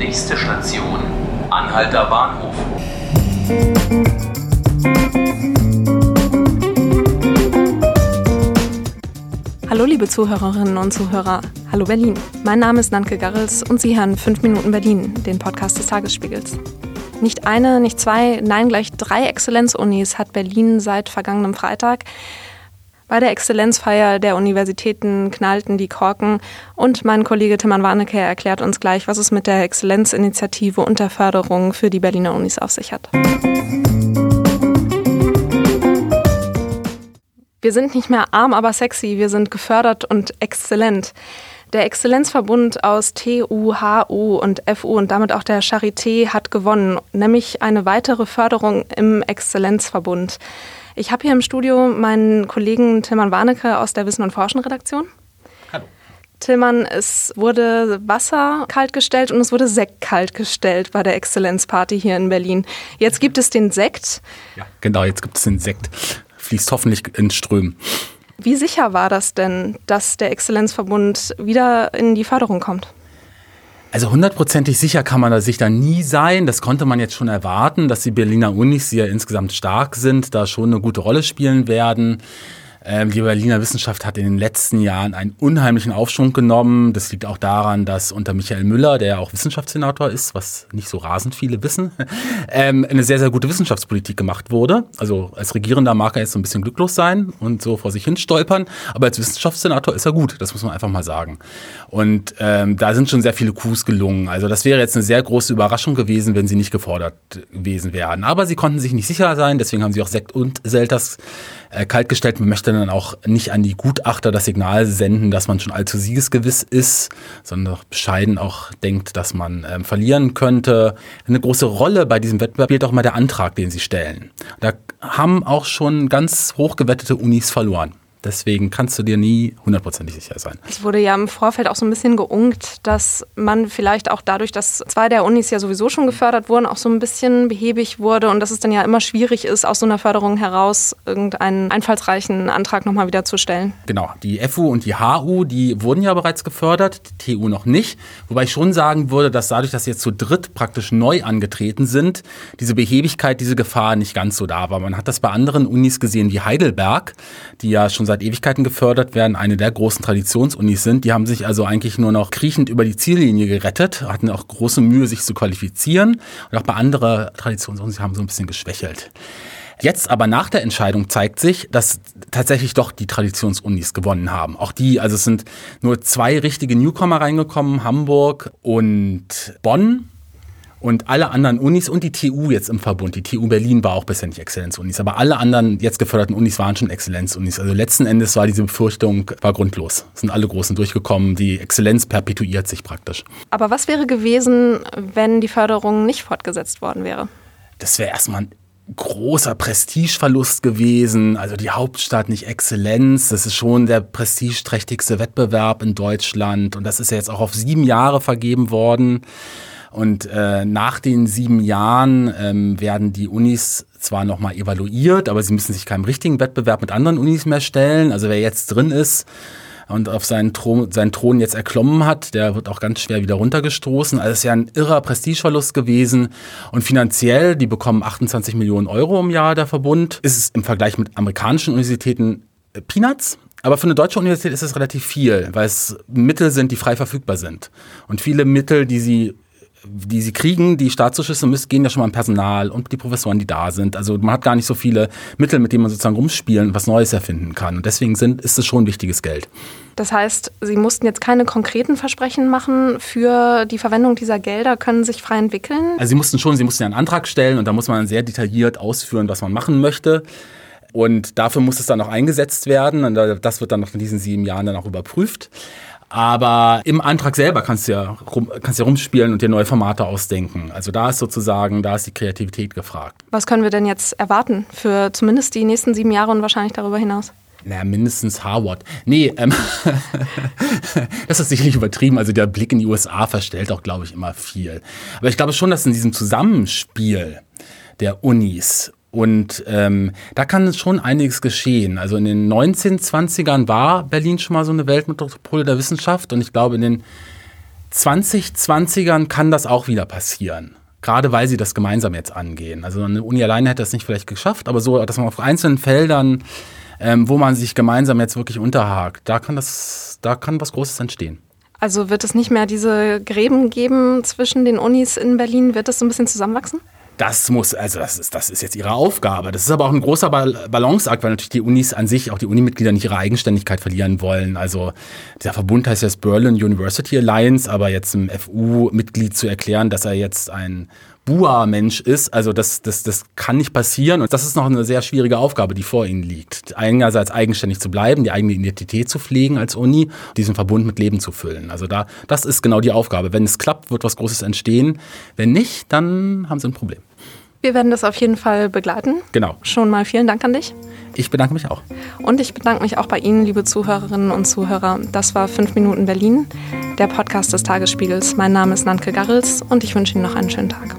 Nächste Station, Anhalter Bahnhof. Hallo liebe Zuhörerinnen und Zuhörer. Hallo Berlin. Mein Name ist Nanke Garrels und Sie hören 5 Minuten Berlin, den Podcast des Tagesspiegels. Nicht eine, nicht zwei, nein gleich drei Exzellenzunis hat Berlin seit vergangenem Freitag. Bei der Exzellenzfeier der Universitäten knallten die Korken und mein Kollege Timman Warnecke erklärt uns gleich, was es mit der Exzellenzinitiative und der Förderung für die Berliner Unis auf sich hat. Wir sind nicht mehr arm, aber sexy. Wir sind gefördert und exzellent. Der Exzellenzverbund aus TU, HU und FU und damit auch der Charité hat gewonnen, nämlich eine weitere Förderung im Exzellenzverbund. Ich habe hier im Studio meinen Kollegen Tilman Warnecke aus der Wissen und Forschen Redaktion. Hallo. Tilman, es wurde Wasser kaltgestellt und es wurde Sekt kaltgestellt bei der Exzellenzparty hier in Berlin. Jetzt gibt es den Sekt. Ja, genau, jetzt gibt es den Sekt fließt hoffentlich in Strömen. Wie sicher war das denn, dass der Exzellenzverbund wieder in die Förderung kommt? Also hundertprozentig sicher kann man sich da nie sein. Das konnte man jetzt schon erwarten, dass die Berliner Unis, die ja insgesamt stark sind, da schon eine gute Rolle spielen werden. Ähm, die Berliner Wissenschaft hat in den letzten Jahren einen unheimlichen Aufschwung genommen. Das liegt auch daran, dass unter Michael Müller, der ja auch Wissenschaftssenator ist, was nicht so rasend viele wissen, ähm, eine sehr, sehr gute Wissenschaftspolitik gemacht wurde. Also als Regierender mag er jetzt so ein bisschen glücklos sein und so vor sich hin stolpern, aber als Wissenschaftssenator ist er gut, das muss man einfach mal sagen. Und ähm, da sind schon sehr viele Coups gelungen. Also das wäre jetzt eine sehr große Überraschung gewesen, wenn sie nicht gefordert gewesen wären. Aber sie konnten sich nicht sicher sein, deswegen haben sie auch Sekt und Selters äh, kaltgestellt. Man möchte dann auch nicht an die Gutachter das Signal senden, dass man schon allzu siegesgewiss ist, sondern auch bescheiden auch denkt, dass man ähm, verlieren könnte. Eine große Rolle bei diesem Wettbewerb spielt auch mal der Antrag, den sie stellen. Da haben auch schon ganz hochgewettete Unis verloren. Deswegen kannst du dir nie hundertprozentig sicher sein. Es wurde ja im Vorfeld auch so ein bisschen geungt, dass man vielleicht auch dadurch, dass zwei der Unis ja sowieso schon gefördert wurden, auch so ein bisschen behäbig wurde und dass es dann ja immer schwierig ist, aus so einer Förderung heraus irgendeinen einfallsreichen Antrag nochmal wieder zu stellen. Genau, die FU und die HU, die wurden ja bereits gefördert, die TU noch nicht. Wobei ich schon sagen würde, dass dadurch, dass sie jetzt zu dritt praktisch neu angetreten sind, diese Behebigkeit, diese Gefahr nicht ganz so da war. Man hat das bei anderen Unis gesehen wie Heidelberg, die ja schon seit Ewigkeiten gefördert werden, eine der großen Traditionsunis sind. Die haben sich also eigentlich nur noch kriechend über die Ziellinie gerettet, hatten auch große Mühe, sich zu qualifizieren. Und auch bei anderen Traditionsunis haben so ein bisschen geschwächelt. Jetzt aber nach der Entscheidung zeigt sich, dass tatsächlich doch die Traditionsunis gewonnen haben. Auch die, also es sind nur zwei richtige Newcomer reingekommen, Hamburg und Bonn. Und alle anderen Unis und die TU jetzt im Verbund, die TU Berlin war auch bisher nicht Exzellenzunis, aber alle anderen jetzt geförderten Unis waren schon Exzellenzunis. Also letzten Endes war diese Befürchtung war grundlos. Es sind alle Großen durchgekommen, die Exzellenz perpetuiert sich praktisch. Aber was wäre gewesen, wenn die Förderung nicht fortgesetzt worden wäre? Das wäre erstmal ein großer Prestigeverlust gewesen. Also die Hauptstadt nicht Exzellenz. Das ist schon der prestigeträchtigste Wettbewerb in Deutschland. Und das ist ja jetzt auch auf sieben Jahre vergeben worden. Und äh, nach den sieben Jahren ähm, werden die Unis zwar nochmal evaluiert, aber sie müssen sich keinem richtigen Wettbewerb mit anderen Unis mehr stellen. Also wer jetzt drin ist und auf seinen Thron, seinen Thron jetzt erklommen hat, der wird auch ganz schwer wieder runtergestoßen. Also es ist ja ein irrer Prestigeverlust gewesen. Und finanziell, die bekommen 28 Millionen Euro im Jahr, der Verbund, ist es im Vergleich mit amerikanischen Universitäten äh, Peanuts. Aber für eine deutsche Universität ist es relativ viel, weil es Mittel sind, die frei verfügbar sind. Und viele Mittel, die sie die sie kriegen, die Staatszuschüsse müssen, gehen ja schon mal im Personal und die Professoren, die da sind. Also man hat gar nicht so viele Mittel, mit denen man sozusagen rumspielen und was Neues erfinden kann. Und deswegen sind, ist es schon wichtiges Geld. Das heißt, Sie mussten jetzt keine konkreten Versprechen machen für die Verwendung dieser Gelder, können sich frei entwickeln? Also Sie mussten schon, Sie mussten ja einen Antrag stellen und da muss man sehr detailliert ausführen, was man machen möchte. Und dafür muss es dann auch eingesetzt werden. Und das wird dann noch in diesen sieben Jahren dann auch überprüft. Aber im Antrag selber kannst du ja, rum, kannst ja rumspielen und dir neue Formate ausdenken. Also da ist sozusagen, da ist die Kreativität gefragt. Was können wir denn jetzt erwarten für zumindest die nächsten sieben Jahre und wahrscheinlich darüber hinaus? Naja, mindestens Harvard. Nee, ähm, das ist sicherlich übertrieben. Also der Blick in die USA verstellt auch, glaube ich, immer viel. Aber ich glaube schon, dass in diesem Zusammenspiel der Unis und ähm, da kann schon einiges geschehen. Also in den 1920ern war Berlin schon mal so eine Weltmetropole der Wissenschaft und ich glaube in den 2020ern kann das auch wieder passieren. Gerade weil sie das gemeinsam jetzt angehen. Also eine Uni alleine hätte das nicht vielleicht geschafft, aber so, dass man auf einzelnen Feldern, ähm, wo man sich gemeinsam jetzt wirklich unterhakt, da kann das, da kann was Großes entstehen. Also wird es nicht mehr diese Gräben geben zwischen den Unis in Berlin? Wird das so ein bisschen zusammenwachsen? Das muss, also das ist, das ist jetzt ihre Aufgabe. Das ist aber auch ein großer Balanceakt, weil natürlich die Unis an sich, auch die Unimitglieder nicht ihre Eigenständigkeit verlieren wollen. Also dieser Verbund heißt jetzt Berlin University Alliance, aber jetzt einem FU-Mitglied zu erklären, dass er jetzt ein Bua-Mensch ist. Also das, das, das kann nicht passieren. Und das ist noch eine sehr schwierige Aufgabe, die vor ihnen liegt. Einerseits eigenständig zu bleiben, die eigene Identität zu pflegen als Uni, diesen Verbund mit Leben zu füllen. Also da, das ist genau die Aufgabe. Wenn es klappt, wird was Großes entstehen. Wenn nicht, dann haben sie ein Problem. Wir werden das auf jeden Fall begleiten. Genau. Schon mal vielen Dank an dich. Ich bedanke mich auch. Und ich bedanke mich auch bei Ihnen, liebe Zuhörerinnen und Zuhörer. Das war 5 Minuten Berlin, der Podcast des Tagesspiegels. Mein Name ist Nanke Garrels und ich wünsche Ihnen noch einen schönen Tag.